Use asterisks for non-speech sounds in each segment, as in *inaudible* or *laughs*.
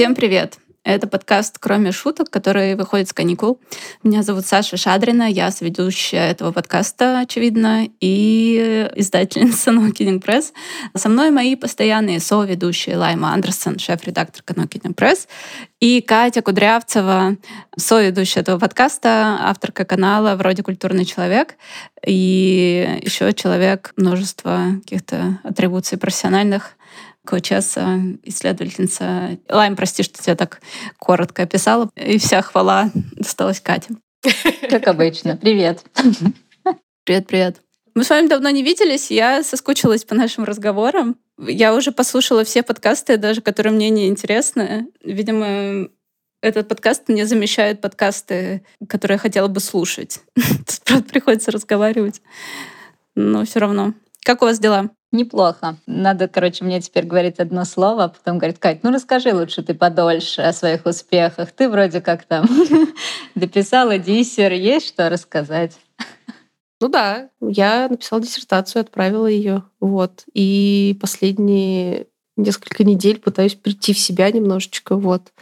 Всем привет! Это подкаст «Кроме шуток», который выходит с каникул. Меня зовут Саша Шадрина, я сведущая этого подкаста, очевидно, и издательница *laughs* No Press. Со мной мои постоянные соведущие Лайма Андерсон, шеф-редактор No Press, и Катя Кудрявцева, соведущая этого подкаста, авторка канала «Вроде культурный человек», и еще человек множества каких-то атрибуций профессиональных, коучесса, исследовательница. Лайм, прости, что тебя так коротко описала. И вся хвала досталась Кате. Как обычно. Привет. Привет, привет. Мы с вами давно не виделись, я соскучилась по нашим разговорам. Я уже послушала все подкасты, даже которые мне не интересны. Видимо, этот подкаст мне замещает подкасты, которые я хотела бы слушать. *laughs* Правда, приходится разговаривать. Но все равно. Как у вас дела? Неплохо. Надо, короче, мне теперь говорить одно слово, а потом говорит, Кать, ну расскажи лучше ты подольше о своих успехах. Ты вроде как там *laughs* дописала диссер, есть что рассказать? Ну да, я написала диссертацию, отправила ее. Вот. И последние несколько недель пытаюсь прийти в себя немножечко. Вот.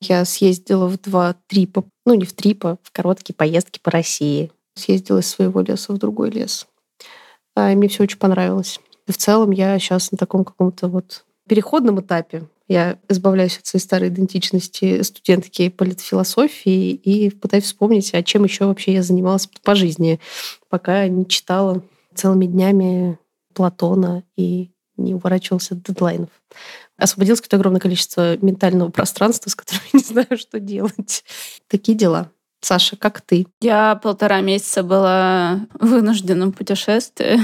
Я съездила в два трипа, ну не в трипа, в короткие поездки по России. Съездила из своего леса в другой лес. А, и мне все очень понравилось. И в целом я сейчас на таком каком-то вот переходном этапе. Я избавляюсь от своей старой идентичности студентки политфилософии и пытаюсь вспомнить, а чем еще вообще я занималась по жизни, пока не читала целыми днями Платона и не уворачивался от дедлайнов. Освободилось какое-то огромное количество ментального пространства, с которым я не знаю, что делать. Такие дела. Саша, как ты? Я полтора месяца была в вынужденном путешествии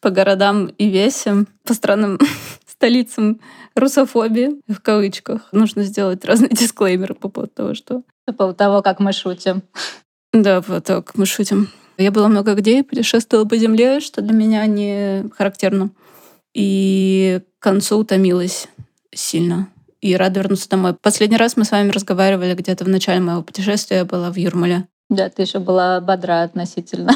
по городам и весям, по странным *laughs* столицам русофобии, в кавычках. Нужно сделать разные *laughs* дисклеймеры по поводу того, что... По поводу того, как мы шутим. Да, того, как мы шутим. Я была много где, путешествовала по земле, что для меня не характерно. И к концу утомилась сильно. И рада вернуться домой. Последний раз мы с вами разговаривали где-то в начале моего путешествия. Я была в Юрмале. Да, ты еще была бодра относительно.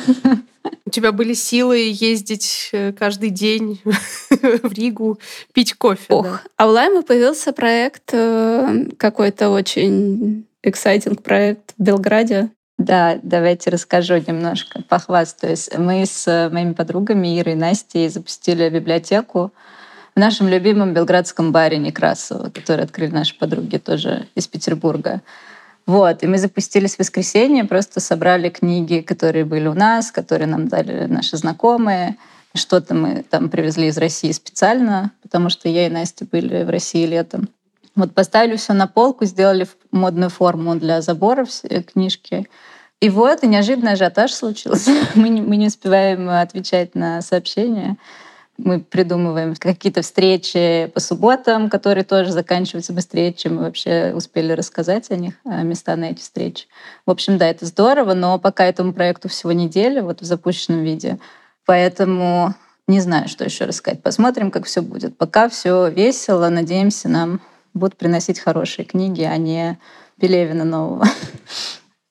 У тебя были силы ездить э, каждый день *laughs* в Ригу, пить кофе. Ох, да. а у Лайма появился проект, э, какой-то очень эксайтинг проект в Белграде. Да, давайте расскажу немножко, похвастаюсь. Мы с моими подругами Ирой и Настей запустили библиотеку в нашем любимом белградском баре Некрасово, который открыли наши подруги тоже из Петербурга. Вот, и мы запустились в воскресенье, просто собрали книги, которые были у нас, которые нам дали наши знакомые. Что-то мы там привезли из России специально, потому что я и Настя были в России летом. Вот поставили все на полку, сделали модную форму для заборов э, книжки. И вот, и неожиданно ажиотаж случился. *laughs* мы, не, мы не успеваем отвечать на сообщения. Мы придумываем какие-то встречи по субботам, которые тоже заканчиваются быстрее, чем мы вообще успели рассказать о них, места на эти встречи. В общем, да, это здорово, но пока этому проекту всего неделя, вот в запущенном виде. Поэтому не знаю, что еще рассказать. Посмотрим, как все будет. Пока все весело. Надеемся, нам будут приносить хорошие книги, а не Пелевина нового. *laughs*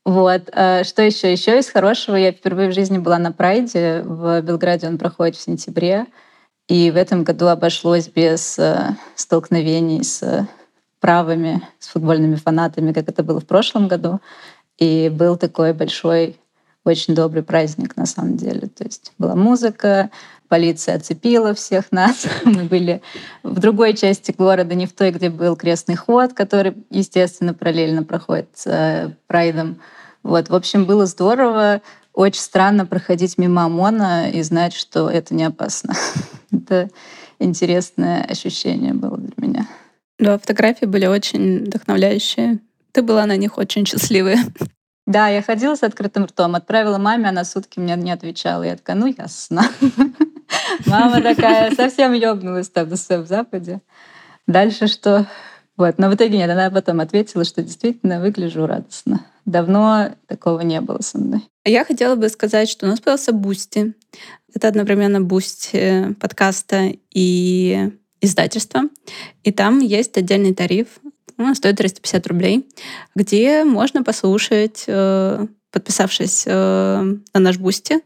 Вот. А что еще? Еще из хорошего я впервые в жизни была на Прайде. В Белграде он проходит в сентябре. И в этом году обошлось без э, столкновений с правыми, с футбольными фанатами, как это было в прошлом году. И был такой большой, очень добрый праздник на самом деле. То есть была музыка, полиция оцепила всех нас. *laughs* Мы были в другой части города, не в той, где был крестный ход, который, естественно, параллельно проходит с э, прайдом. Вот, в общем, было здорово. Очень странно проходить мимо ОМОНа и знать, что это не опасно. *laughs* Это интересное ощущение было для меня. Да, фотографии были очень вдохновляющие. Ты была на них очень счастливая. *laughs* Да, я ходила с открытым ртом, отправила маме, она сутки мне не отвечала. Я такая, ну ясно. *laughs* Мама такая совсем ёбнулась там на своем Западе. Дальше что? Вот. Но в итоге нет, она потом ответила, что действительно выгляжу радостно. Давно такого не было со мной. Я хотела бы сказать, что у нас появился Boosty. Это одновременно Boosty э, подкаста и издательства. И там есть отдельный тариф, он стоит 350 рублей, где можно послушать э, подписавшись э, на наш Boosty,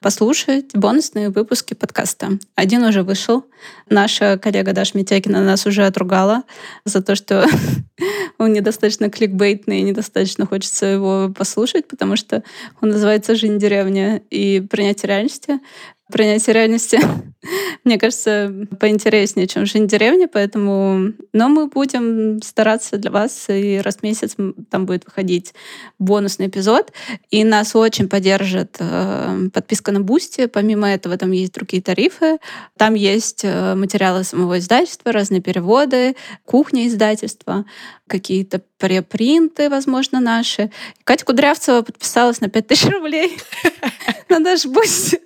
послушать бонусные выпуски подкаста. Один уже вышел. Наша коллега Даша Митякина нас уже отругала за то, что *laughs* он недостаточно кликбейтный, недостаточно хочется его послушать, потому что он называется «Жизнь деревня» и «Принятие реальности» принятие реальности, *laughs* мне кажется, поинтереснее, чем жизнь в деревне, поэтому... Но мы будем стараться для вас, и раз в месяц там будет выходить бонусный эпизод, и нас очень поддержит э, подписка на Boosty. Помимо этого там есть другие тарифы, там есть э, материалы самого издательства, разные переводы, кухня издательства, какие-то препринты, возможно, наши. Катя Кудрявцева подписалась на 5000 рублей *laughs* на наш Boosty.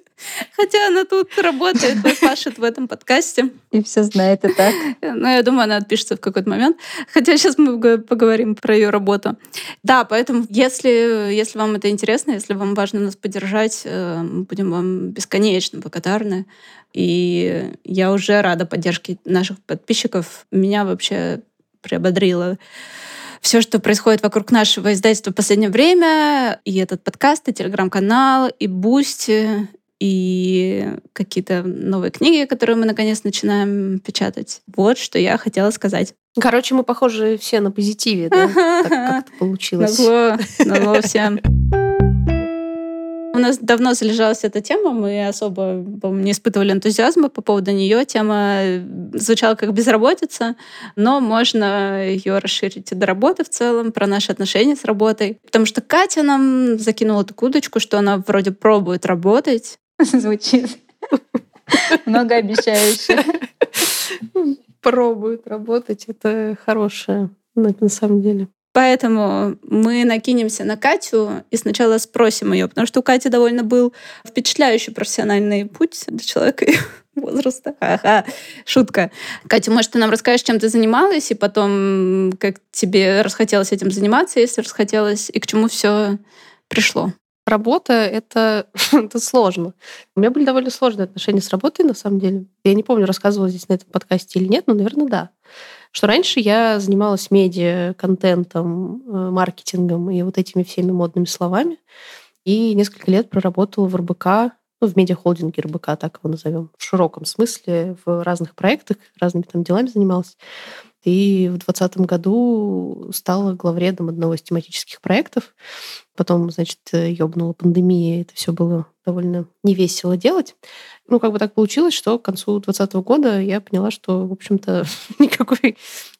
Хотя она тут работает, пашет в этом подкасте. И все знает и так. Ну, я думаю, она отпишется в какой-то момент. Хотя сейчас мы поговорим про ее работу. Да, поэтому, если, если вам это интересно, если вам важно нас поддержать, э, мы будем вам бесконечно благодарны. И я уже рада поддержке наших подписчиков. Меня вообще приободрило все, что происходит вокруг нашего издательства в последнее время, и этот подкаст, и телеграм-канал, и Boosty, и какие-то новые книги, которые мы наконец начинаем печатать. Вот что я хотела сказать. Короче, мы похожи все на позитиве, да? *laughs* Так как это получилось. Назло, назло всем. У нас давно залежалась эта тема, мы особо не испытывали энтузиазма по поводу нее. Тема звучала как безработица, но можно ее расширить до работы в целом, про наши отношения с работой. Потому что Катя нам закинула такую удочку, что она вроде пробует работать, *laughs* Звучит многообещающе. Пробует работать. Это хорошее на самом деле. Поэтому мы накинемся на Катю и сначала спросим ее, потому что у Кати довольно был впечатляющий профессиональный путь для человека *laughs* возраста. Ага, шутка. Катя, может, ты нам расскажешь, чем ты занималась, и потом, как тебе расхотелось этим заниматься, если расхотелось, и к чему все пришло? Работа это, *laughs* это сложно. У меня были довольно сложные отношения с работой, на самом деле. Я не помню, рассказывала здесь на этом подкасте или нет, но, наверное, да. Что раньше я занималась медиа, контентом, э, маркетингом и вот этими всеми модными словами. И несколько лет проработала в РБК, ну, в медиахолдинге РБК, так его назовем, в широком смысле, в разных проектах, разными там делами занималась. И в 2020 году стала главредом одного из тематических проектов. Потом, значит, ёбнула пандемия, это все было довольно невесело делать. Ну, как бы так получилось, что к концу 2020 года я поняла, что, в общем-то, *laughs* никакой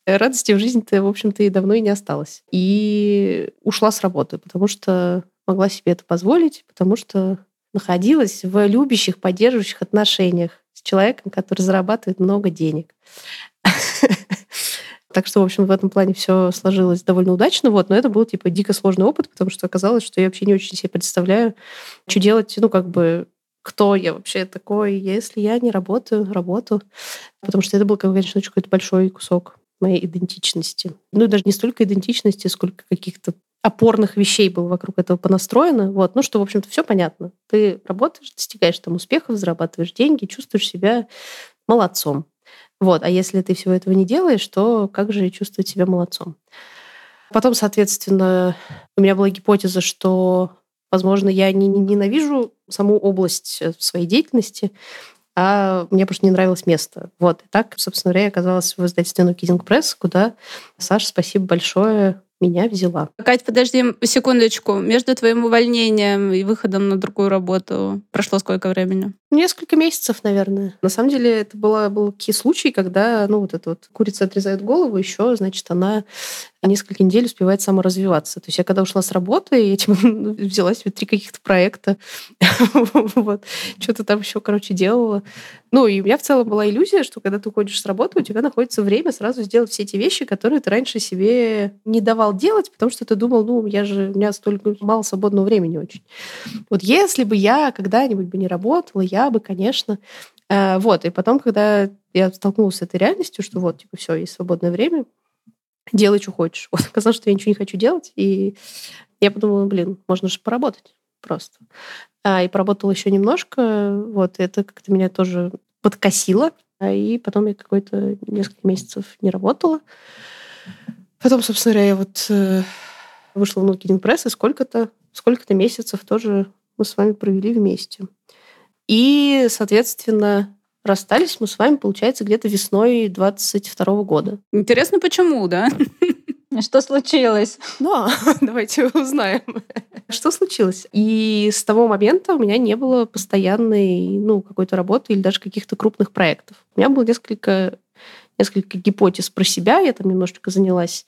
радости в жизни-то, в общем-то, и давно и не осталось. И ушла с работы, потому что могла себе это позволить, потому что находилась в любящих, поддерживающих отношениях с человеком, который зарабатывает много денег. *laughs* Так что, в общем, в этом плане все сложилось довольно удачно. Вот. Но это был, типа, дико сложный опыт, потому что оказалось, что я вообще не очень себе представляю, что делать, ну, как бы, кто я вообще такой, если я не работаю, работу. Потому что это был, конечно, очень какой-то большой кусок моей идентичности. Ну, даже не столько идентичности, сколько каких-то опорных вещей было вокруг этого понастроено. Вот. Ну, что, в общем-то, все понятно. Ты работаешь, достигаешь там успехов, зарабатываешь деньги, чувствуешь себя молодцом. Вот. А если ты всего этого не делаешь, то как же чувствовать себя молодцом? Потом, соответственно, у меня была гипотеза, что, возможно, я не ненавижу саму область э, своей деятельности, а мне просто не нравилось место. Вот. И так, собственно говоря, я оказалась в издательстве No Kidding Press, куда, Саша, спасибо большое, меня взяла. Кать, подожди секундочку. Между твоим увольнением и выходом на другую работу прошло сколько времени? Несколько месяцев, наверное. На самом деле это было, был такие случаи, когда ну, вот эта вот курица отрезает голову, еще, значит, она несколько недель успевает саморазвиваться. То есть я когда ушла с работы, я этим *laughs* взяла себе три каких-то проекта. *laughs* вот. Что-то там еще, короче, делала. Ну, и у меня в целом была иллюзия, что когда ты уходишь с работы, у тебя находится время сразу сделать все эти вещи, которые ты раньше себе не давал делать, потому что ты думал, ну, я же, у меня столько мало свободного времени очень. Вот если бы я когда-нибудь бы не работала, я бы, конечно, э, вот, и потом, когда я столкнулась с этой реальностью, что вот, типа, все, есть свободное время, делай, что хочешь. *laughs* Вот оказалось, что я ничего не хочу делать, и я подумала, блин, можно же поработать просто. А, и поработала еще немножко, вот, это как-то меня тоже подкосило, а, и потом я какой-то несколько месяцев не работала. Потом, собственно говоря, я вот э, вышла в Нукидинг Пресс, и сколько-то сколько-то месяцев тоже мы с вами провели вместе. И, соответственно, Расстались мы с вами, получается, где-то весной 22 года. Интересно, почему, да? *laughs* Что случилось? Ну, а, *laughs* давайте узнаем. *laughs* Что случилось? И с того момента у меня не было постоянной, ну, какой-то работы или даже каких-то крупных проектов. У меня было несколько, несколько гипотез про себя. Я там немножечко занялась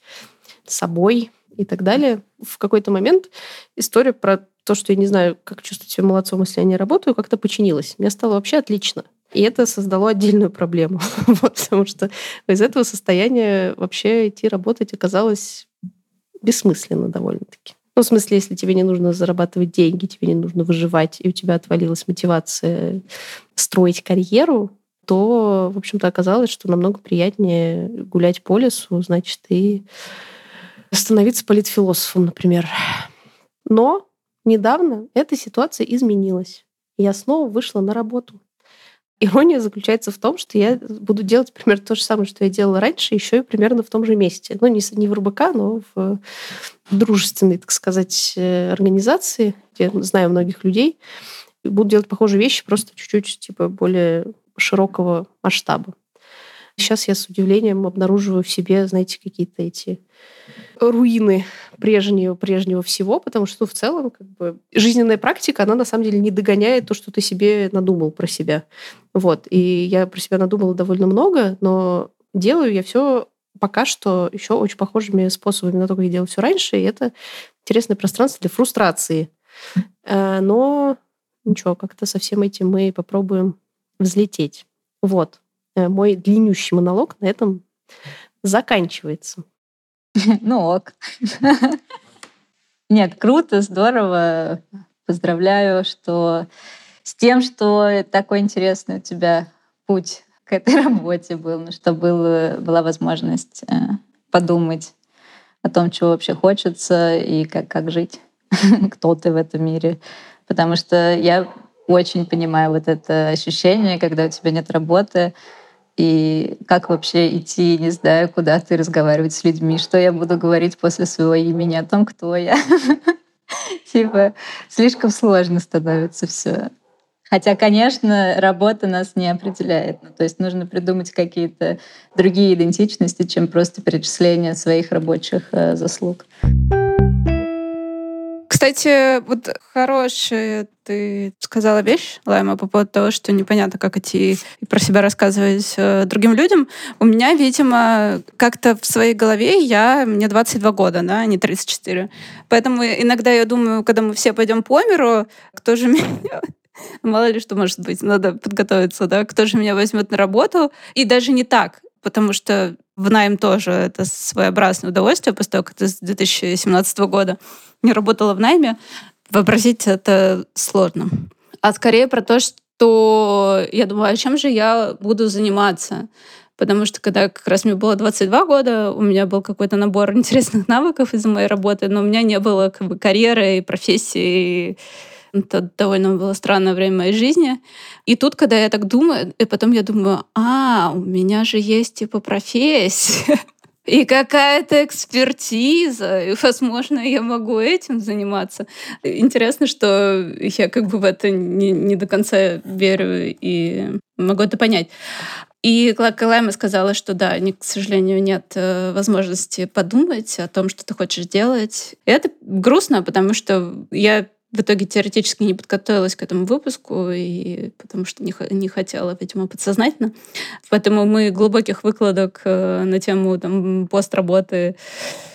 собой и так далее. В какой-то момент история про то, что я не знаю, как чувствовать себя молодцом, если я не работаю, как-то починилась. Мне стало вообще отлично. И это создало отдельную проблему, *laughs* потому что из этого состояния вообще идти работать оказалось бессмысленно довольно-таки. Ну, в смысле, если тебе не нужно зарабатывать деньги, тебе не нужно выживать, и у тебя отвалилась мотивация строить карьеру, то, в общем-то, оказалось, что намного приятнее гулять по лесу, значит, и становиться политфилософом, например. Но недавно эта ситуация изменилась. Я снова вышла на работу. Ирония заключается в том, что я буду делать примерно то же самое, что я делала раньше, еще и примерно в том же месте. Ну, не, не в РБК, но в дружественной, так сказать, э, организации, где я знаю многих людей. Буду делать похожие вещи, просто чуть-чуть типа более широкого масштаба. Сейчас я с удивлением обнаруживаю в себе, знаете, какие-то эти руины прежнего, прежнего всего, потому что ну, в целом как бы, жизненная практика, она на самом деле не догоняет то, что ты себе надумал про себя. Вот. И я про себя надумала довольно много, но делаю я все пока что еще очень похожими способами на то, как я делала все раньше, и это интересное пространство для фрустрации. Э, но ничего, как-то со всем этим мы попробуем взлететь. Вот. Э, мой длиннющий монолог на этом заканчивается. *laughs* Ну ок. Нет, круто, здорово. Поздравляю, что с тем, что такой интересный у тебя путь к этой *laughs* работе был, ну, что был, была возможность э, подумать о том, чего вообще хочется и как, как жить, *laughs* кто ты в этом мире. Потому что я очень понимаю вот это ощущение, когда у тебя нет работы, и как вообще идти, не знаю, куда ты разговаривать с людьми, что я буду говорить после своего имени о том, кто я. *laughs* Типа, слишком сложно становится все. Хотя, конечно, работа нас не определяет. Ну, то есть нужно придумать какие-то другие идентичности, чем просто перечисление своих рабочих э, заслуг. Кстати, вот хорошая ты сказала вещь, Лайма, по поводу того, что непонятно, как идти и про себя рассказывать э, другим людям. У меня, видимо, как-то в своей голове я, мне 22 года, да, а не 34. Поэтому иногда я думаю, когда мы все пойдем по миру, кто же меня *laughs* Мало ли что может быть, надо подготовиться, да, кто же меня возьмет на работу. И даже не так, потому что в найм тоже это своеобразное удовольствие, после того, как ты с 2017 года не работала в найме, вообразить это сложно. А скорее про то, что я думаю, а чем же я буду заниматься? Потому что когда как раз мне было 22 года, у меня был какой-то набор *laughs* интересных навыков из-за моей работы, но у меня не было как бы карьеры и профессии. Это довольно было странное время моей жизни. И тут, когда я так думаю, и потом я думаю, а, у меня же есть типа профессия. *laughs* и какая-то экспертиза, и, возможно, я могу этим заниматься. Интересно, что я как бы в это не, не до конца верю и могу это понять. И Клайма сказала, что да, не, к сожалению, нет э, возможности подумать о том, что ты хочешь делать. И это грустно, потому что я в итоге теоретически не подготовилась к этому выпуску, и потому что не, не хотела, видимо, подсознательно. Поэтому мы глубоких выкладок э, на тему там, постработы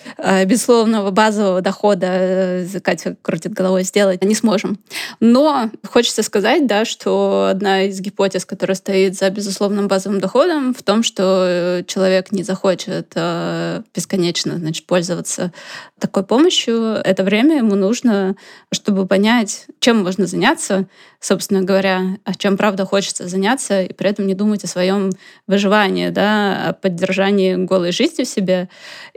Э, безусловного базового дохода, э, Катя крутит головой, сделать не сможем. Но хочется сказать, да, что одна из гипотез, которая стоит за безусловным базовым доходом, в том, что э, человек не захочет бесконечно значит, пользоваться такой помощью. Это время ему нужно, чтобы понять, чем можно заняться, собственно говоря, о чем правда хочется заняться, и при этом не думать о своем выживании, да, о поддержании голой жизни в себе.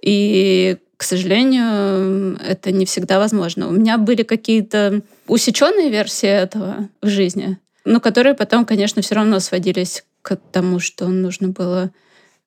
И к сожалению, это не всегда возможно. У меня были какие-то усеченные версии этого в жизни, но которые потом, конечно, все равно сводились к тому, что нужно было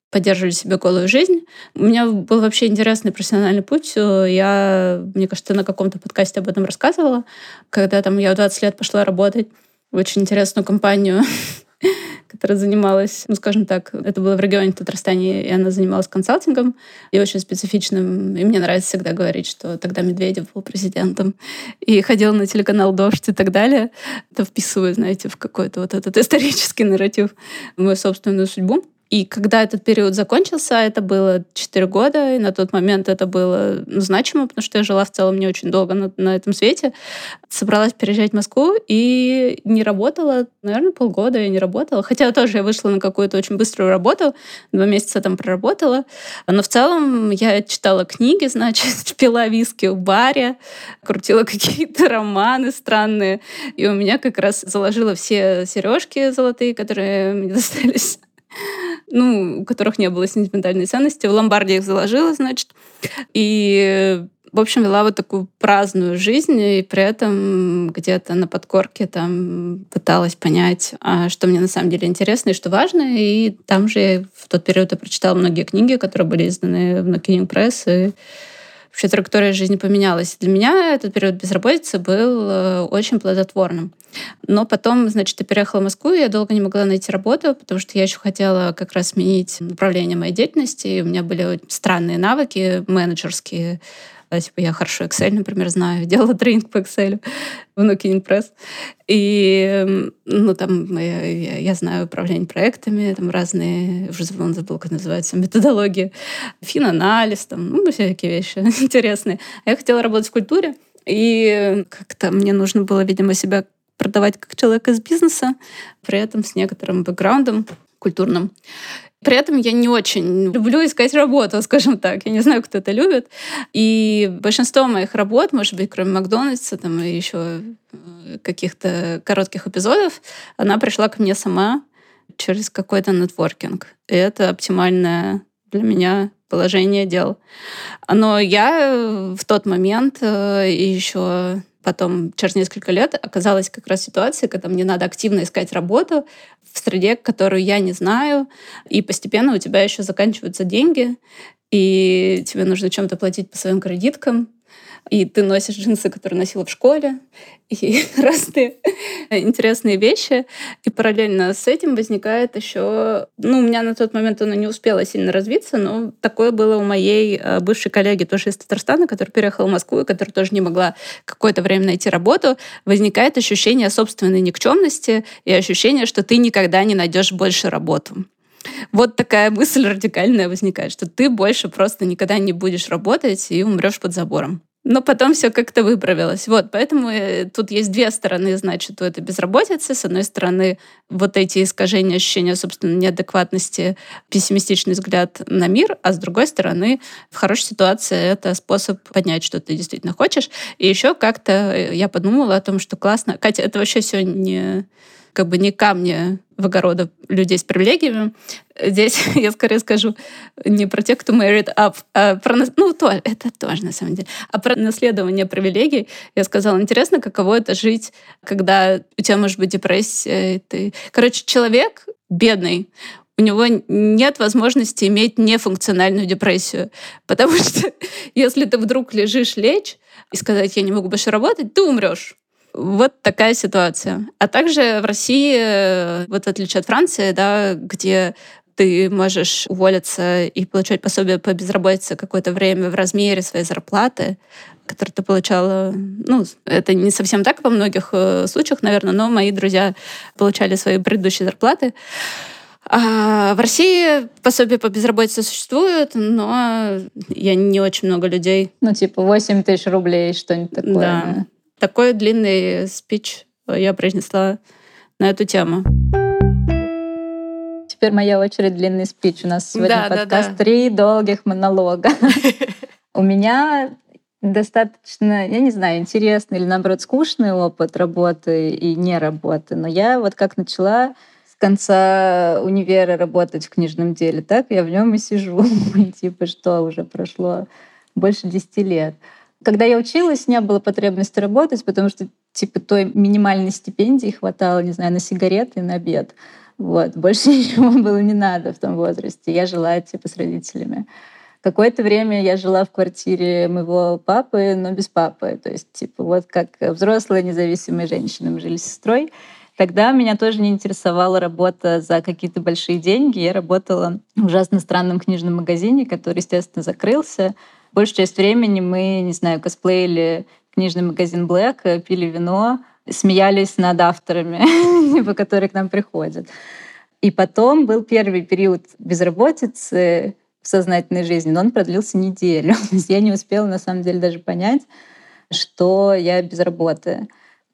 поддерживать себе голую жизнь. У меня был вообще интересный профессиональный путь. Я, мне кажется, на каком-то подкасте об этом рассказывала, когда там я в 20 лет пошла работать в очень интересную компанию *laughs* *laughs* которая занималась, ну, скажем так, это было в регионе Татарстане, и она занималась консалтингом, и очень специфичным. И мне нравится всегда говорить, что тогда Медведев был президентом, и ходил на телеканал «Дождь» и так далее. Это вписывает, знаете, в какой-то вот этот *laughs* исторический нарратив мою собственную судьбу. И когда этот период закончился, это было 4 года, и на тот момент это было ну, значимо, потому что я жила в целом не очень долго на, на этом свете. Собралась переезжать в Москву и не работала, наверное, полгода я не работала. Хотя тоже я вышла на какую-то очень быструю работу, два месяца там проработала. Но в целом я читала книги, *laughs* значит, пила виски в баре, крутила какие-то романы странные. И у меня как раз заложила все сережки золотые, которые мне *laughs* достались ну, у которых не было сентиментальной ценности. В ломбарде их заложила, значит. И в общем, вела вот такую праздную жизнь, и при этом где-то на подкорке там пыталась понять, а что мне на самом деле интересно и что важно. И там же я в тот период я прочитала многие книги, которые были изданы в Nocking Press, и вообще траектория жизни поменялась. Для меня этот период безработицы был э, очень плодотворным. Но потом, значит, я переехала в Москву, и я долго не могла найти работу, потому что я еще хотела как раз сменить направление моей деятельности. И у меня были странные навыки менеджерские, Типа я хорошо Excel, например, знаю, *laughs* делала тренинг по Excel в Nokia Press. И, ну, там я, я, я знаю управление проектами, там разные, уже забыл, забыл, как называется, методологии, финанализ, там, ну, всякие вещи *laughs* интересные. А я хотела работать в культуре, и как-то мне нужно было, видимо, себя продавать как человек из бизнеса, при этом с некоторым бэкграундом культурным. При этом я не очень люблю искать работу, *laughs* скажем так. Я не знаю, кто это любит. И большинство моих работ, может быть, кроме Макдональдса там, и еще э, каких-то коротких эпизодов, она пришла ко мне сама через какой-то нетворкинг. И это оптимальное для меня положение дел. Но я в тот момент э, еще потом через несколько лет оказалась как раз ситуация, когда мне надо активно искать работу в среде, которую я не знаю, и постепенно у тебя еще заканчиваются деньги, и тебе нужно чем-то платить по своим кредиткам, и ты носишь джинсы, которые носила в школе, *laughs* и разные интересные вещи. И параллельно с этим возникает еще... Ну, у меня на тот момент оно не успело сильно развиться, но такое было у моей э, бывшей коллеги тоже из Татарстана, которая переехала в Москву, и которая тоже не могла какое-то время найти работу. Возникает ощущение собственной никчемности и ощущение, что ты никогда не найдешь больше работу. Вот такая мысль радикальная возникает, что ты больше просто никогда не будешь работать и умрешь под забором. Но потом все как-то выправилось. Вот, поэтому э, тут есть две стороны, значит, у этой безработицы. С одной стороны, вот эти искажения, ощущения собственно неадекватности, пессимистичный взгляд на мир, а с другой стороны, в хорошей ситуации это способ понять, что ты действительно хочешь. И еще как-то э, я подумала о том, что классно. Катя, это вообще все не как бы не камни в огорода людей с привилегиями. Здесь *laughs* я скорее скажу не про тех, кто married up, а про... Ну, то, это тоже, на самом деле. А про наследование привилегий. Я сказала, интересно, каково это жить, когда у тебя может быть депрессия. Ты... Короче, человек бедный, у него нет возможности иметь нефункциональную депрессию. Потому *laughs* что если ты вдруг лежишь лечь и сказать, я не могу больше работать, ты умрешь. Вот такая ситуация. А также в России, э, вот в отличие от Франции, да, где ты можешь уволиться и получать пособие по безработице какое-то время в размере своей зарплаты, которую ты получала. Ну, это не совсем так во многих э, случаях, наверное, но мои друзья получали свои предыдущие зарплаты. А в России пособие по безработице существует, но я не очень много людей. Ну, типа 8 тысяч рублей, что-нибудь такое. Да. Такой длинный спич я произнесла на эту тему. Теперь моя очередь длинный спич. У нас сегодня да, подкаст да, да. три долгих монолога. *laughs* У меня достаточно, я не знаю, интересный или, наоборот, скучный опыт работы и не работы. Но я вот как начала с конца универа работать в книжном деле, так я в нем и сижу. *laughs* типа, что уже прошло больше десяти лет. Когда я училась, не было потребности работать, потому что типа той минимальной стипендии хватало, не знаю, на сигареты и на обед. Вот. Больше *laughs* ничего было не надо в том возрасте. Я жила типа с родителями. Какое-то время я жила в квартире моего папы, но без папы. То есть, типа, вот как взрослая независимая женщина. Мы жили с сестрой. Тогда меня тоже не интересовала работа за какие-то большие деньги. Я работала в ужасно странном книжном магазине, который, естественно, закрылся. Большую часть времени мы, не знаю, косплеили книжный магазин Black, пили вино, смеялись над авторами, *laughs* по которые к нам приходят. И потом был первый период безработицы в сознательной жизни, но он продлился неделю. *laughs* Я не успела, на самом деле, даже понять, что я без работы.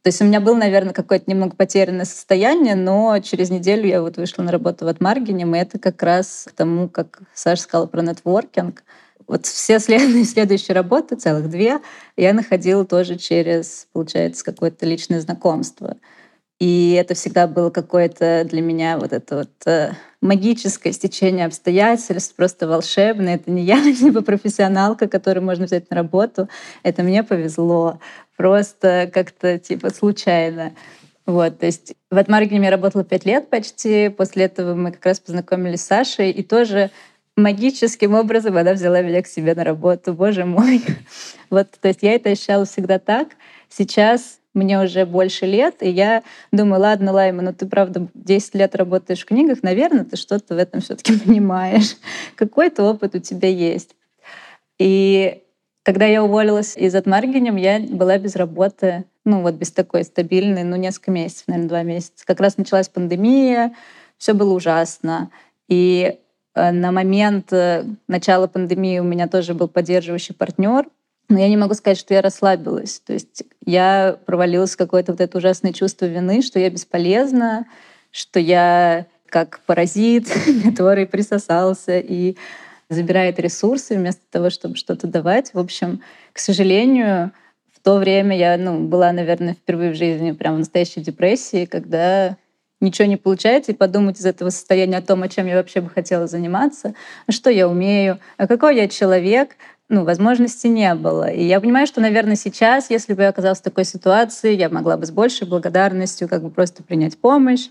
То есть у меня было, наверное, какое-то немного потерянное состояние, но через неделю я вот вышла на работу в Атмаргине, и это как раз к тому, как Саша сказала про нетворкинг. Вот все *laughs* следующие работы, целых две, я находила тоже через, получается, какое-то личное знакомство. И это всегда было какое-то для меня вот это вот э, магическое стечение обстоятельств, просто волшебное. Это не я, *laughs* либо профессионалка, которую можно взять на работу. Это мне повезло. Просто как-то типа случайно. Вот, то есть в Атмаргине я работала пять лет почти. После этого мы как раз познакомились с Сашей. И тоже магическим образом она взяла меня к себе на работу. Боже мой. *laughs* Вот, то есть я это ощущала всегда так. Сейчас мне уже больше лет, и я думаю, ладно, Лайма, ну ты, правда, 10 лет работаешь в книгах, наверное, ты что-то в этом все таки *laughs* понимаешь. Какой-то опыт у тебя есть. И когда я уволилась из Атмаргинем, я была без работы, ну вот без такой стабильной, ну несколько месяцев, наверное, два месяца. Как раз началась пандемия, все было ужасно. И на момент э, начала пандемии у меня тоже был поддерживающий партнер, но я не могу сказать, что я расслабилась. То есть я провалилась в какое-то вот это ужасное чувство вины, что я бесполезна, что я как паразит, *laughs* который присосался и забирает ресурсы вместо того, чтобы что-то давать. В общем, к сожалению, в то время я ну, была, наверное, впервые в жизни прям в настоящей депрессии, когда ничего не получается, и подумать из этого состояния о том, о чем я вообще бы хотела заниматься, а что я умею, а какой я человек, ну, возможности не было. И я понимаю, что, наверное, сейчас, если бы я оказалась в такой ситуации, я могла бы с большей благодарностью как бы просто принять помощь,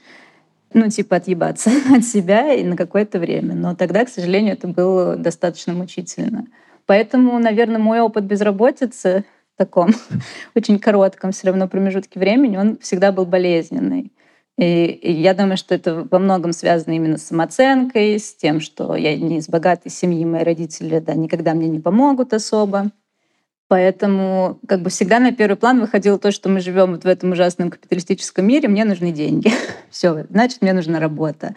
ну, типа отъебаться *laughs* от себя и на какое-то время. Но тогда, к сожалению, это было достаточно мучительно. Поэтому, наверное, мой опыт безработицы в таком *laughs* очень коротком все равно промежутке времени, он всегда был болезненный. И, я думаю, что это во многом связано именно с самооценкой, с тем, что я не из богатой семьи, мои родители да, никогда мне не помогут особо. Поэтому как бы всегда на первый план выходило то, что мы живем вот в этом ужасном капиталистическом мире, мне нужны деньги. *laughs* Все, значит, мне нужна работа.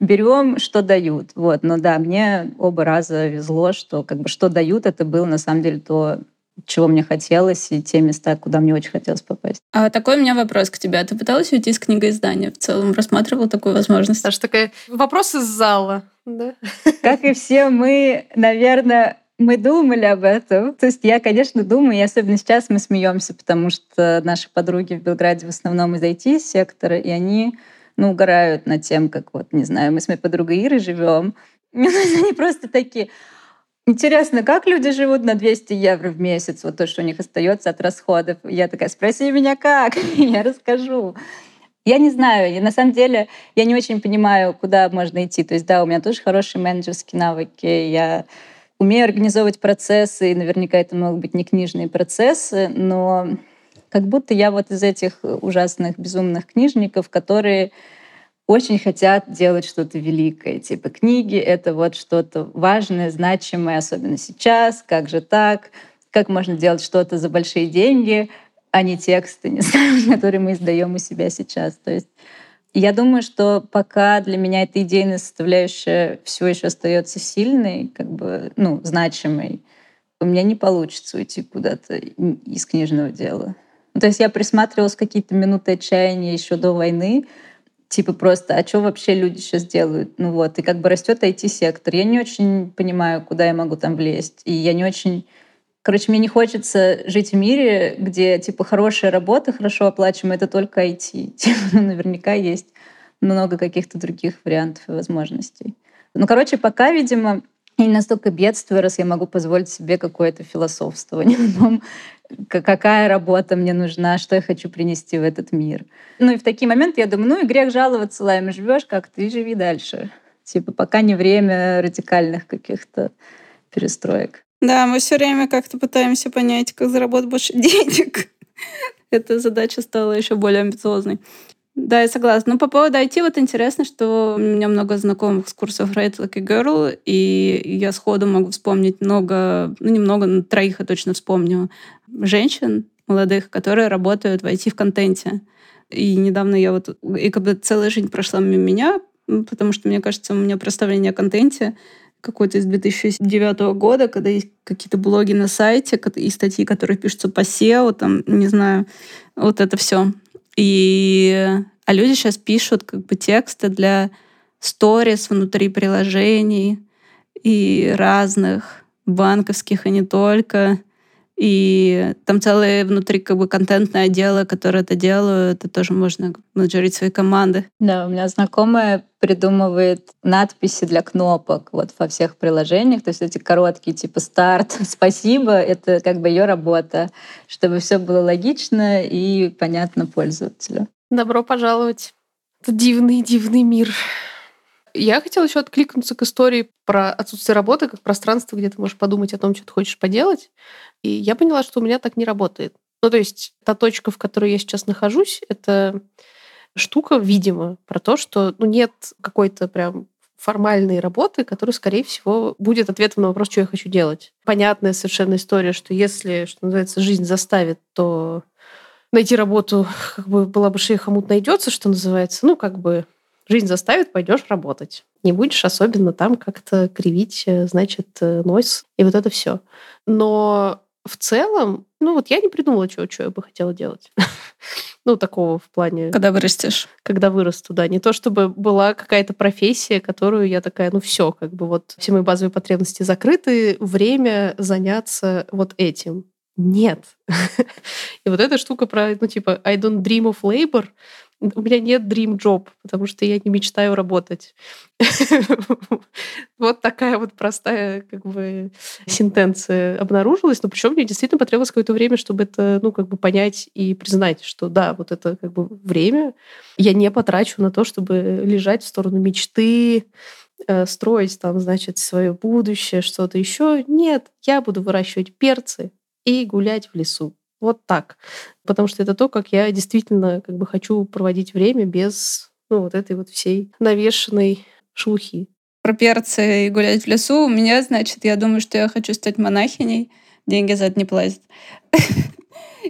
Берем, что дают. Вот. Но да, мне оба раза везло, что как бы что дают, это было на самом деле то, чего мне хотелось, и те места, куда мне очень хотелось попасть. А такой у меня вопрос к тебе. А ты пыталась уйти из книгоиздания в целом? Рассматривала такую возможность? Саша такая, вопрос из зала. Да? Как и все мы, наверное, мы думали об этом. То есть я, конечно, думаю, и особенно сейчас мы смеемся, потому что наши подруги в Белграде в основном из IT-сектора, и они ну, угорают над тем, как вот, не знаю, мы с моей подругой Ирой живем. *laughs* Они просто такие, Интересно, как люди живут на 200 евро в месяц, вот то, что у них остается от расходов? Я такая, спроси меня как, *laughs* я расскажу. Я не знаю, я, на самом деле я не очень понимаю, куда можно идти. То есть да, у меня тоже хорошие менеджерские навыки, я умею организовывать процессы, и наверняка это могут быть не книжные процессы, но как будто я вот из этих ужасных, безумных книжников, которые очень хотят делать что-то великое. Типа книги — это вот что-то важное, значимое, особенно сейчас. Как же так? Как можно делать что-то за большие деньги, а не тексты, не *laughs* знаю, которые мы издаем у себя сейчас. То есть я думаю, что пока для меня эта идейная составляющая все еще остается сильной, как бы, ну, значимой, у меня не получится уйти куда-то из книжного дела. То есть я присматривалась какие-то минуты отчаяния еще до войны, типа просто, а что вообще люди сейчас делают? Ну вот, и как бы растет IT-сектор. Я не очень понимаю, куда я могу там влезть. И я не очень... Короче, мне не хочется жить в мире, где типа хорошая работа, хорошо оплачиваемая, это только IT. *laughs* Типа, наверняка есть много каких-то других вариантов и возможностей. Ну, короче, пока, видимо, я не настолько бедствую, раз я могу позволить себе какое-то философствование о том, какая работа мне нужна, что я хочу принести в этот мир. Ну и в такие моменты я думаю, ну и грех жаловаться, Лайм, живешь как ты, живи дальше. Типа пока не время радикальных каких-то перестроек. Да, мы все время как-то пытаемся понять, как заработать больше *laughs* денег. Эта задача стала еще более амбициозной. Да, я согласна. Ну, по поводу IT вот интересно, что у меня много знакомых с курсов Like a Girl, и я сходу могу вспомнить много, ну, немного, но троих я точно вспомню, женщин молодых, которые работают в IT в контенте. И недавно я вот, и как бы целая жизнь прошла мимо меня, потому что, мне кажется, у меня представление о контенте какой-то из 2009 года, когда есть какие-то блоги на сайте и статьи, которые пишутся по SEO, там, не знаю, вот это все. И, а люди сейчас пишут как бы тексты для сторис внутри приложений и разных банковских, и не только. И там целые внутри как бы контентные отделы, которые это делают. Это тоже можно менеджерить свои команды. Да, у меня знакомая придумывает надписи для кнопок вот во всех приложениях. То есть эти короткие типа «старт», *laughs* «спасибо» — это как бы ее работа, чтобы все было логично и понятно пользователю. Добро пожаловать. Это дивный-дивный мир. Я хотела еще откликнуться к истории про отсутствие работы как пространство, где ты можешь подумать о том, что ты хочешь поделать. И я поняла, что у меня так не работает. Ну, то есть та точка, в которой я сейчас нахожусь, это штука, видимо, про то, что ну, нет какой-то прям формальной работы, которая, скорее всего, будет ответом на вопрос, что я хочу делать. Понятная совершенно история, что если, что называется, жизнь заставит, то найти работу *laughs* как бы была бы шея хомут найдется, что называется. Ну, как бы жизнь заставит, пойдешь работать. Не будешь особенно там как-то кривить, э, значит, э, нос и вот это все. Но в целом, ну вот я не придумала, что, что я бы хотела делать. *laughs* ну, такого в плане... Когда вырастешь. Когда вырасту, да. Не то, чтобы была какая-то профессия, которую я такая, ну все, как бы вот все мои базовые потребности закрыты, время заняться вот этим. Нет. *laughs* И вот эта штука про, ну, типа, I don't dream of labor, у меня нет dream job, потому что я не мечтаю работать. *laughs* Вот такая вот простая как бы сентенция обнаружилась. Но причем мне действительно потребовалось какое-то время, чтобы это, ну, как бы понять и признать, что да, вот это как бы время я не потрачу на то, чтобы лежать в сторону мечты, э, строить там, значит, свое будущее, что-то еще. Нет, я буду выращивать перцы и гулять в лесу. Вот так. Потому что это то, как я действительно как бы хочу проводить время без ну, вот этой вот всей навешенной шелухи. Про перцы и гулять в лесу. У меня, значит, я думаю, что я хочу стать монахиней. Деньги за это не платят. *laughs*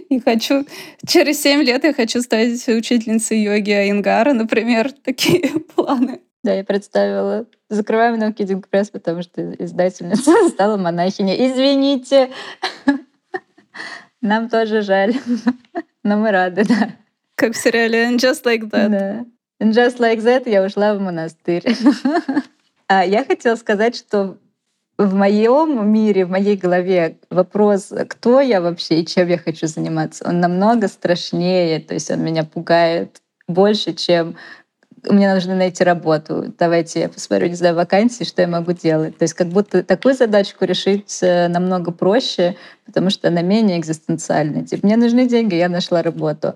И хочу... Через семь лет я хочу стать учительницей йоги Айнгара, например. *laughs* Такие планы. Да, я представила. Закрываем на Кидинг Пресс, потому что издательница *laughs* стала монахиней. Извините. Нам тоже жаль. *laughs* Но мы рады, да. Как в сериале And Just Like That. Да. And Just Like That я ушла в монастырь. *laughs* А я хотела сказать, что в моем мире, в моей голове вопрос, кто я вообще и чем я хочу заниматься, он намного страшнее. То есть он меня пугает больше, чем мне нужно найти работу, давайте я посмотрю, не знаю, вакансии, что я могу делать. То есть как будто такую задачку решить э, намного проще, потому что она менее экзистенциальная. Типа, мне нужны деньги, я нашла работу.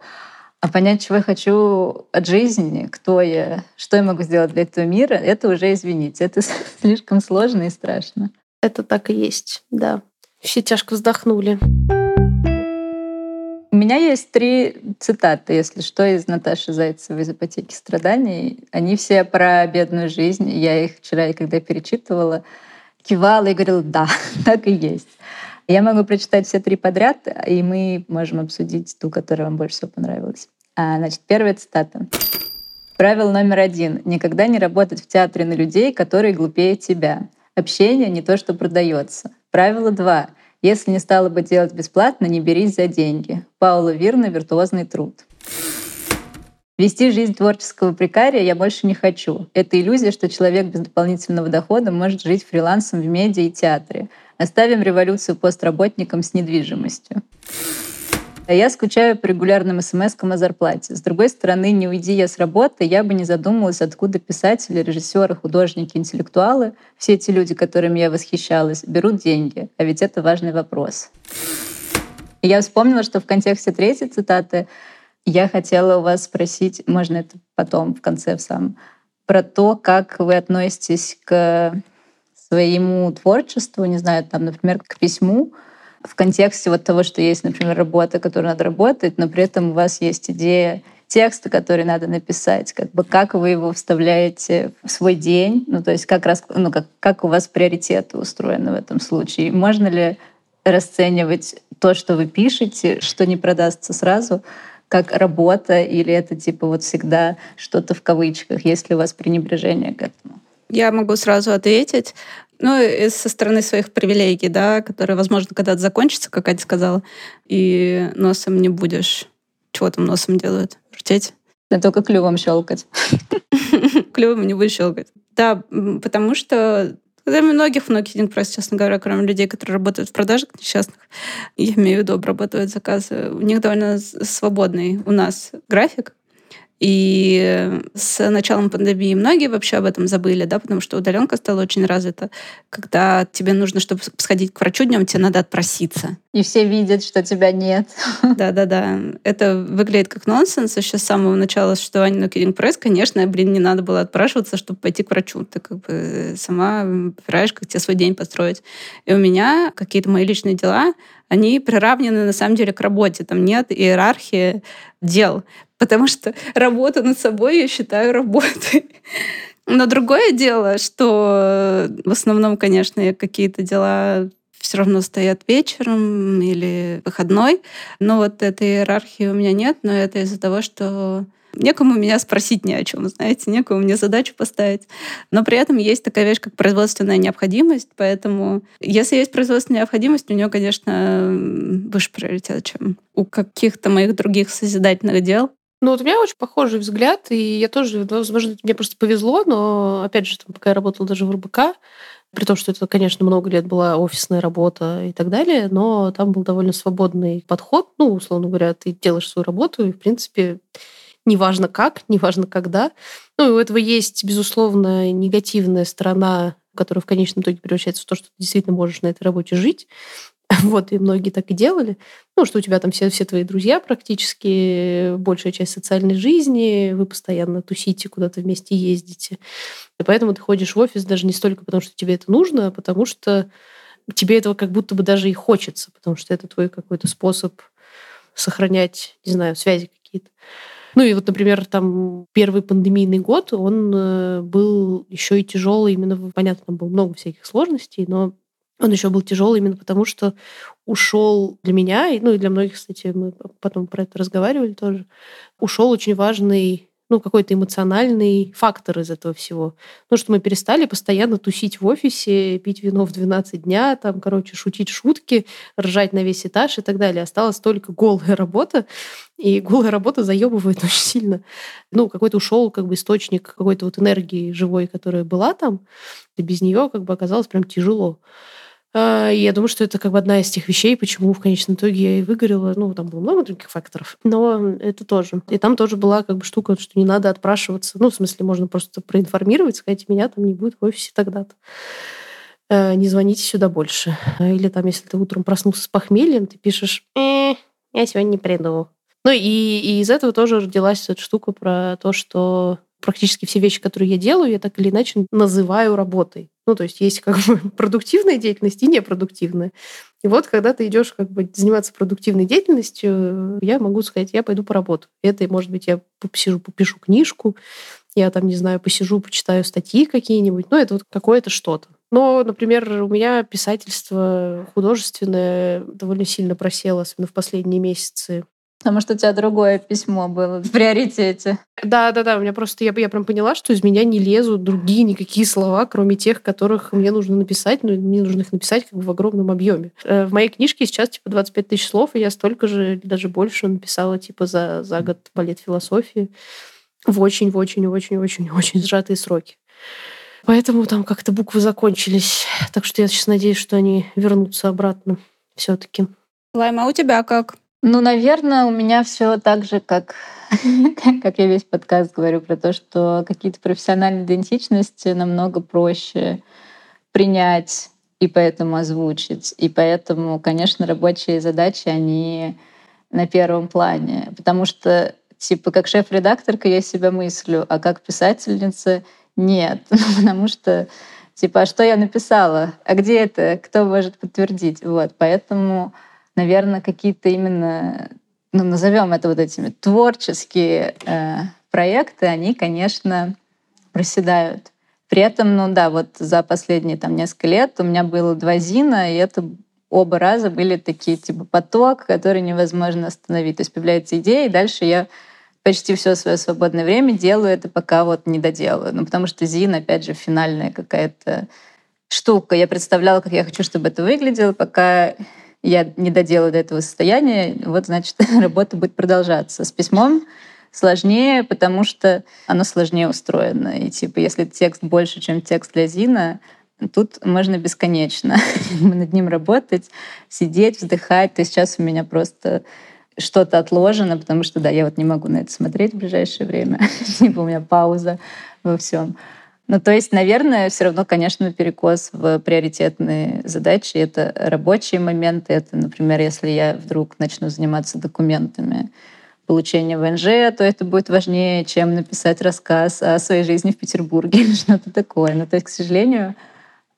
А понять, чего я хочу от жизни, кто я, что я могу сделать для этого мира, это уже, извините, это *laughs* слишком сложно и страшно. Это так и есть, да. Все тяжко вздохнули. У меня есть три цитаты, если что, из Наташи Зайцевой из «Ипотеки страданий». Они все про бедную жизнь. Я их вчера, когда перечитывала, кивала и говорила, да, *laughs* так и есть. Я могу прочитать все три подряд, и мы можем обсудить ту, которая вам больше всего понравилась. А, значит, первая цитата. Правило номер один. Никогда не работать в театре на людей, которые глупее тебя. Общение не то, что продается. Правило два. Если не стала бы делать бесплатно, не берись за деньги. Паула Вирна «Виртуозный труд». Вести жизнь творческого прикария я больше не хочу. Это иллюзия, что человек без дополнительного дохода может жить фрилансом в медиа и театре. Оставим революцию постработникам с недвижимостью. А я скучаю по регулярным смс о зарплате. С другой стороны, не уйди я с работы, я бы не задумывалась, откуда писатели, режиссеры, художники, интеллектуалы, все эти люди, которыми я восхищалась, берут деньги. А ведь это важный вопрос. И я вспомнила, что в контексте третьей цитаты я хотела у вас спросить, можно это потом в конце в самом, про то, как вы относитесь к своему творчеству, не знаю, там, например, к письму, в контексте вот того, что есть, например, работа, которую надо работать, но при этом у вас есть идея текст, который надо написать, как бы как вы его вставляете в свой день, ну то есть как раз, ну как как у вас приоритеты устроены в этом случае, можно ли расценивать то, что вы пишете, что не продастся сразу, как работа, или это типа вот всегда что-то в кавычках, если у вас пренебрежение к этому? Я могу сразу ответить. Ну, и со стороны своих привилегий, да, которые, возможно, когда-то закончатся, как Катя сказала, и носом не будешь. Чего там носом делают? Ртеть? Да только клювом щелкать. *laughs* Клювом не будешь щелкать. Да, потому что для многих в Nokia Press, честно говоря, кроме людей, которые работают в продажах несчастных, я имею в виду обрабатывают заказы, у них довольно свободный у нас график. И с началом пандемии многие вообще об этом забыли, да, потому что удаленка стала очень развита. Когда тебе нужно, чтобы сходить к врачу днем, тебе надо отпроситься. И все видят, что тебя нет. *laughs* Да-да-да. Это выглядит как нонсенс. Еще с самого начала существования на Кидинг Пресс, конечно, блин, не надо было отпрашиваться, чтобы пойти к врачу. Ты как бы сама выбираешь, как тебе свой день построить. И у меня какие-то мои личные дела, они приравнены на самом деле к работе. Там нет иерархии дел. Потому что работу над собой я считаю работой. *laughs* Но другое дело, что в основном, конечно, какие-то дела все равно стоят вечером или выходной. Но вот этой иерархии у меня нет, но это из-за того, что некому меня спросить ни о чем, знаете, некому мне задачу поставить. Но при этом есть такая вещь, как производственная необходимость, поэтому если есть производственная необходимость, у нее, конечно, выше приоритет, чем у каких-то моих других созидательных дел. Ну, вот у меня очень похожий взгляд, и я тоже, возможно, мне просто повезло, но, опять же, там, пока я работала даже в РБК, при том, что это, конечно, много лет была офисная работа и так далее, но там был довольно свободный подход. Ну, условно говоря, ты делаешь свою работу, и, в принципе, неважно как, *laughs* неважно когда. Ну, и у этого есть, безусловно, негативная сторона, которая в конечном итоге превращается в то, что ты действительно можешь на этой работе жить. *laughs* Вот, и многие так и делали. Ну, что у тебя там все, все твои друзья практически, большая часть социальной жизни, вы постоянно тусите, куда-то вместе ездите. И поэтому ты ходишь в офис даже не столько потому, что тебе это нужно, а потому что тебе этого как будто бы даже и хочется, потому что это твой какой-то способ сохранять, не знаю, связи какие-то. Ну и вот, например, там первый пандемийный год, он э, был еще и тяжелый, именно, понятно, там было много всяких сложностей, но он еще был тяжелый именно потому, что ушел для меня, ну и для многих, кстати, мы потом про это разговаривали тоже, ушел очень важный ну, какой-то эмоциональный фактор из этого всего. Ну, что мы перестали постоянно тусить в офисе, пить вино в 12 дня, там, короче, шутить шутки, ржать на весь этаж и так далее. Осталась только голая работа, и голая работа заебывает *laughs* очень сильно. Ну, какой-то ушел как бы источник какой-то вот энергии живой, которая была там, и без нее как бы оказалось прям тяжело. А, я думаю, что это как бы одна из тех вещей, почему в конечном итоге я и выгорела. Ну, там было много других факторов, но это тоже. И там тоже была как бы штука, что не надо отпрашиваться. Ну, в смысле, можно просто проинформировать, сказать, меня там не будет в офисе тогда-то э, не звоните сюда больше. Или там, если ты утром проснулся с похмельем, ты пишешь, э, я сегодня не приду. Ну и, и из этого тоже родилась эта штука про то, что практически все вещи, которые я делаю, я так или иначе называю работой. Ну, то есть есть как бы *laughs* продуктивная деятельность и непродуктивная. И вот, когда ты идешь как бы заниматься продуктивной деятельностью, я могу сказать, я пойду поработаю. Это, может быть, я посижу, попишу книжку, я там, не знаю, посижу, почитаю статьи какие-нибудь. Ну, это вот какое-то что-то. Но, например, у меня писательство художественное довольно сильно просело, особенно в последние месяцы. Потому что у тебя другое письмо было в приоритете. Да, да, да. У меня просто я, я прям поняла, что из меня не лезут другие никакие слова, кроме тех, которых мне нужно написать, но мне нужно их написать как бы в огромном объеме. Э, в моей книжке сейчас типа 25 тысяч слов, и я столько же, даже больше написала типа за, за год балет философии в очень, в очень, очень, очень, очень сжатые сроки. Поэтому там как-то буквы закончились. Так что я сейчас надеюсь, что они вернутся обратно все-таки. Лайма, а у тебя как? Ну, наверное, у меня все так же, как, *laughs* как я весь подкаст говорю про то, что какие-то профессиональные идентичности намного проще принять и поэтому озвучить. И поэтому, конечно, рабочие задачи, они на первом плане. Потому что, типа, как шеф-редакторка я себя мыслю, а как писательница нет. *laughs* Потому что, типа, а что я написала? А где это? Кто может подтвердить? Вот, поэтому наверное, какие-то именно ну, назовем это вот этими творческие э, проекты, они, конечно, проседают. При этом, ну да, вот за последние там несколько лет у меня было два зина, и это оба раза были такие типа поток, который невозможно остановить. То есть появляется идея, и дальше я почти все свое свободное время делаю это, пока вот не доделаю. Ну, потому что ЗИН, опять же, финальная какая-то штука. Я представляла, как я хочу, чтобы это выглядело, пока я не доделаю до этого состояния, вот, значит, *laughs* работа будет продолжаться. С письмом сложнее, потому что оно сложнее устроено. И типа, если текст больше, чем текст для Зина, тут можно бесконечно *laughs* над ним работать, сидеть, вздыхать. То есть сейчас у меня просто что-то отложено, потому что, да, я вот не могу на это смотреть в ближайшее время. *laughs* типа у меня пауза во всем. Ну, то есть, наверное, все равно, конечно, перекос в приоритетные задачи. Это рабочие моменты. Это, например, если я вдруг начну заниматься документами получения ВНЖ, то это будет важнее, чем написать рассказ о своей жизни в Петербурге *laughs* или что-то такое. Ну, то есть, к сожалению,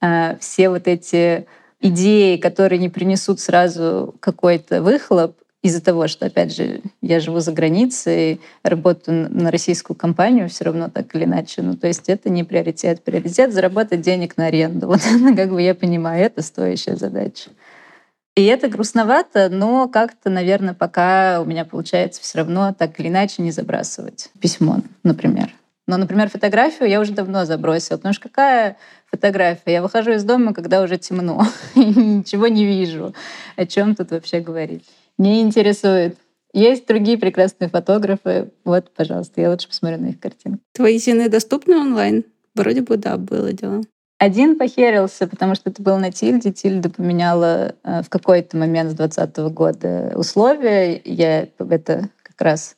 э, все вот эти идеи, которые не принесут сразу какой-то выхлоп, из-за того, что, опять же, я живу за границей, работаю на российскую компанию все равно так или иначе. Ну, то есть это не приоритет. Приоритет — заработать денег на аренду. *laughs* Вот как бы я понимаю, это стоящая задача. И это грустновато, но как-то, наверное, пока у меня получается все равно так или иначе не забрасывать письмо, например. Но, например, фотографию я уже давно забросила, потому что какая фотография? Я выхожу из дома, когда уже темно, *laughs* и ничего не вижу. О чем тут вообще говорить? Не интересует. Есть другие прекрасные фотографы. Вот, пожалуйста, я лучше посмотрю на их картинки. Твои зины доступны онлайн? Вроде бы да, было дело. Один похерился, потому что это был на Тильде. Тильда поменяла э, в какой-то момент с 2020 года условия. Я это как раз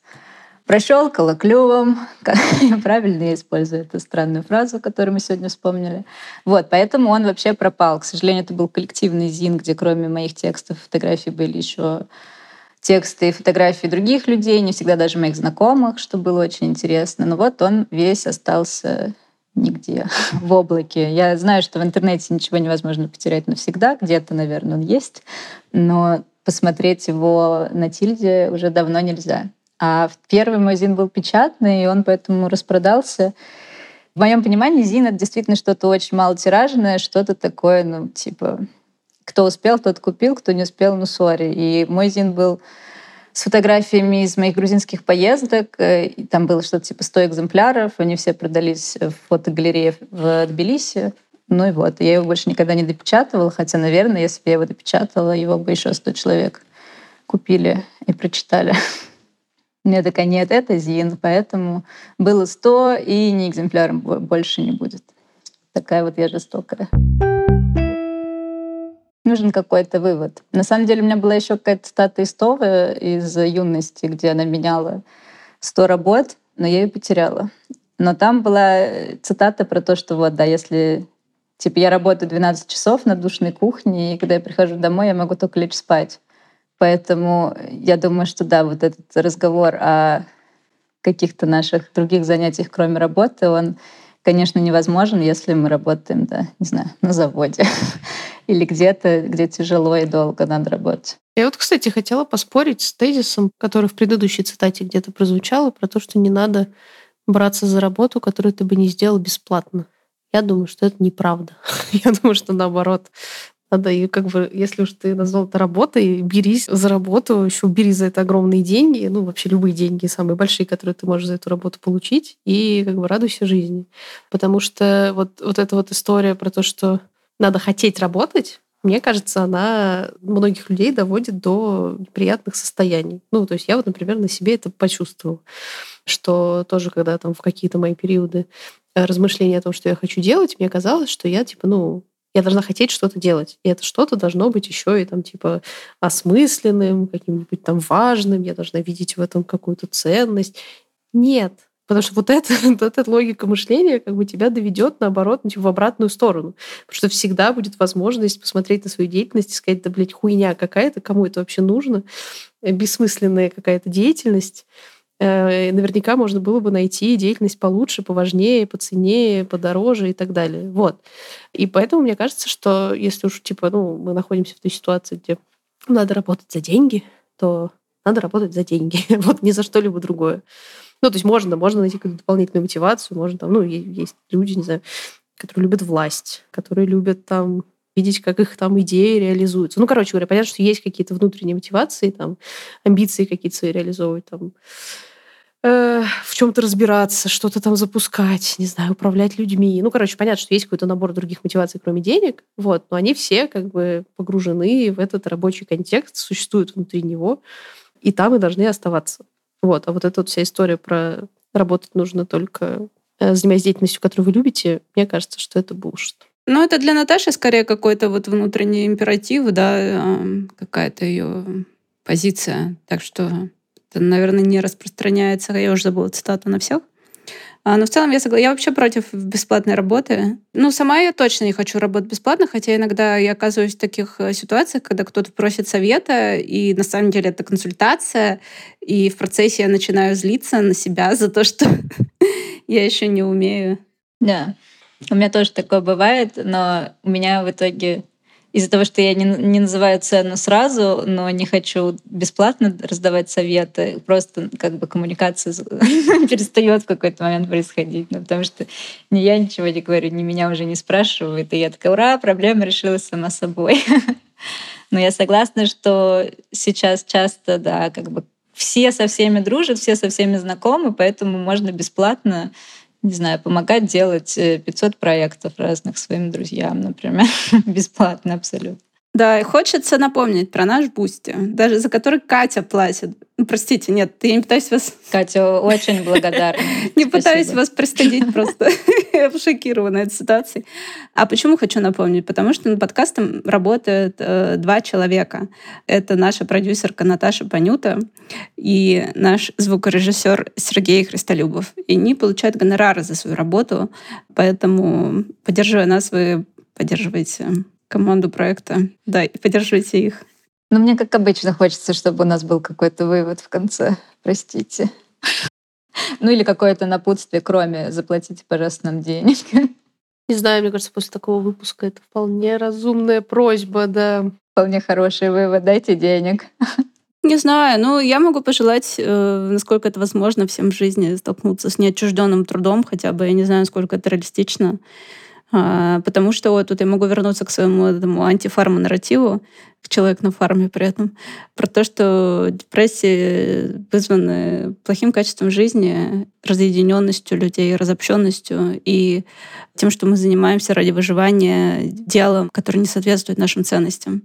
прощелкала клювом. *laughs* Правильно я использую эту странную фразу, которую мы сегодня вспомнили. Вот, поэтому он вообще пропал. К сожалению, это был коллективный зин, где кроме моих текстов фотографий были еще тексты и фотографии других людей, не всегда даже моих знакомых, что было очень интересно. Но вот он весь остался нигде, *laughs* в облаке. Я знаю, что в интернете ничего невозможно потерять навсегда, где-то, наверное, он есть, но посмотреть его на тильде уже давно нельзя. А первый мой зин был печатный, и он поэтому распродался. В моем понимании зин — это действительно что-то очень малотиражное, что-то такое, ну, типа, кто успел, тот купил, кто не успел, ну, сори. И мой зин был с фотографиями из моих грузинских поездок. Э, и там было что-то типа 100 экземпляров. Они все продались в фотогалерее в Тбилиси. Ну и вот. Я его больше никогда не допечатывала, хотя, наверное, если бы я его допечатала, его бы еще 100 человек купили и прочитали. *laughs* Мне такая, нет, это ЗИН, поэтому было 100, и ни экземпляром больше не будет. Такая вот я жестокая нужен какой-то вывод. На самом деле у меня была еще какая-то цитата из Това из юности, где она меняла 100 работ, но я ее потеряла. Но там была цитата про то, что вот, да, если типа я работаю 12 часов на душной кухне, и когда я прихожу домой, я могу только лечь спать. Поэтому я думаю, что да, вот этот разговор о каких-то наших других занятиях, кроме работы, он конечно, невозможен, если мы работаем, да, не знаю, на заводе *laughs* или где-то, где тяжело и долго надо работать. Я вот, кстати, хотела поспорить с тезисом, который в предыдущей цитате где-то прозвучало, про то, что не надо браться за работу, которую ты бы не сделал бесплатно. Я думаю, что это неправда. *laughs* Я думаю, что наоборот, надо, и как бы, если уж ты назвал это работой, берись за работу, еще бери за это огромные деньги, ну, вообще любые деньги, самые большие, которые ты можешь за эту работу получить, и как бы радуйся жизни. Потому что вот, вот эта вот история про то, что надо хотеть работать, мне кажется, она многих людей доводит до неприятных состояний. Ну, то есть я вот, например, на себе это почувствовала, что тоже, когда там в какие-то мои периоды размышления о том, что я хочу делать, мне казалось, что я, типа, ну, я должна хотеть что-то делать. И это что-то должно быть еще и там типа осмысленным, каким-нибудь там важным. Я должна видеть в этом какую-то ценность. Нет. Потому что вот, это, *laughs* вот эта логика мышления как бы тебя доведет, наоборот, ну, типа, в обратную сторону. Потому что всегда будет возможность посмотреть на свою деятельность и сказать, да, блядь, хуйня какая-то, кому это вообще нужно, бессмысленная какая-то деятельность. Э, наверняка можно было бы найти деятельность получше, поважнее, поценнее, подороже и так далее. Вот. И поэтому мне кажется, что если уж типа, ну, мы находимся в той ситуации, где надо работать за деньги, то надо работать за деньги, *laughs* вот ни за что-либо другое. Ну, то есть можно, можно найти какую-то дополнительную мотивацию, можно там, ну, есть люди, не знаю, которые любят власть, которые любят там видеть, как их там идеи реализуются. Ну, короче говоря, понятно, что есть какие-то внутренние мотивации, там, амбиции какие-то свои реализовывать, там, э, в чем-то разбираться, что-то там запускать, не знаю, управлять людьми. Ну, короче, понятно, что есть какой-то набор других мотиваций, кроме денег, вот, но они все как бы погружены в этот рабочий контекст, существуют внутри него, и там и должны оставаться. Вот, а вот эта вот вся история про работать нужно только э, занимаясь деятельностью, которую вы любите, мне кажется, что это булшит. Ну, это для Наташи скорее какой-то вот внутренний императив, да, какая-то ее позиция. Так что это, наверное, не распространяется. Я уже забыла цитату на всех. А, но в целом я согласна. Я вообще против бесплатной работы. Ну, сама я точно не хочу работать бесплатно, хотя иногда я оказываюсь в таких э, ситуациях, когда кто-то просит совета, и на самом деле это консультация, и в процессе я начинаю злиться на себя за то, что *laughs* я еще не умею. Да, у меня тоже такое бывает, но у меня в итоге из-за того, что я не, не называю цену сразу, но не хочу бесплатно раздавать советы, просто как бы коммуникация *laughs* перестает в какой-то момент происходить. Ну, потому что ни я ничего не говорю, ни меня уже не спрашивают. И я такая, ура, проблема решилась сама собой. *laughs* Но я согласна, что сейчас часто, да, как бы все со всеми дружат, все со всеми знакомы, поэтому можно бесплатно не знаю, помогать делать 500 э, проектов разных своим друзьям, например, *laughs* бесплатно абсолютно. Да, и хочется напомнить про наш Boosty, даже за который Катя платит. Ну, простите, нет, я не пытаюсь вас... Катя, очень благодарна. *laughs* Не пытаюсь вас пристыдить *laughs* просто. *laughs* Я шокирована этой ситуацией. А почему хочу напомнить? Потому что над подкастом работают э, два человека. Это наша продюсерка Наташа Панюта и наш звукорежиссер Сергей Христолюбов. И они получают гонорары за свою работу, поэтому, поддерживая нас, вы поддерживаете команду проекта. Да, и поддержите их. Ну, мне, как обычно, хочется, чтобы у нас был какой-то вывод в конце. Простите. *laughs* Ну или какое-то напутствие, кроме «заплатите, пожалуйста, нам денег». Не знаю, мне кажется, после такого выпуска это вполне разумная просьба, да. Вполне хороший вывод. Дайте денег. Не знаю, ну я могу пожелать, э, насколько это возможно всем в жизни, столкнуться с неотчужденным трудом, хотя бы я не знаю, насколько это реалистично. А, потому что вот тут я могу вернуться к своему этому антифарма-нарративу, человек на фарме при этом, про то, что депрессии вызваны плохим качеством жизни, разъединенностью людей, разобщенностью и тем, что мы занимаемся ради выживания делом, которое не соответствует нашим ценностям.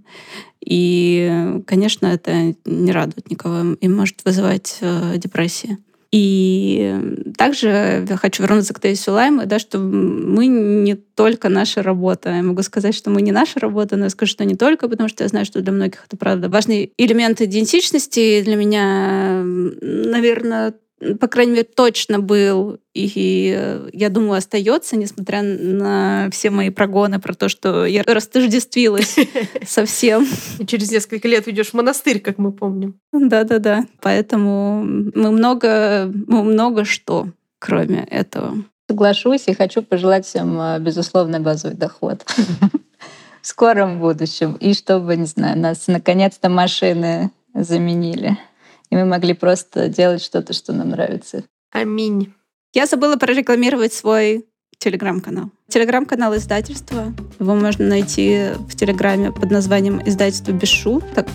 И, конечно, это не радует никого и может вызывать э, депрессии. И также хочу вернуться к тезису Лаймы, да, что мы не только наша работа. Я могу сказать, что мы не наша работа, но я скажу, что не только, потому что я знаю, что для многих это правда важный элемент идентичности. Для меня, наверное, по крайней мере, точно был, и э, я думаю, остается, несмотря на все мои прогоны про то, что я растождествилась *laughs* совсем. И через несколько лет уйдешь в монастырь, как мы помним. Да-да-да. Поэтому мы много, мы много что, кроме этого. Соглашусь и хочу пожелать всем э, безусловный базовый доход *laughs* в скором будущем. И чтобы, не знаю, нас наконец-то машины заменили и мы могли просто делать что-то, что нам нравится. Аминь. Я забыла прорекламировать свой телеграм-канал. Телеграм-канал издательства. Его можно найти в телеграме под названием «Издательство без шуток».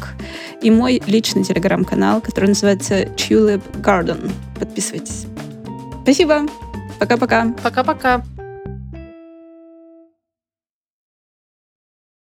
И мой личный телеграм-канал, который называется Tulip Garden. Подписывайтесь. Спасибо. Пока-пока. Пока-пока.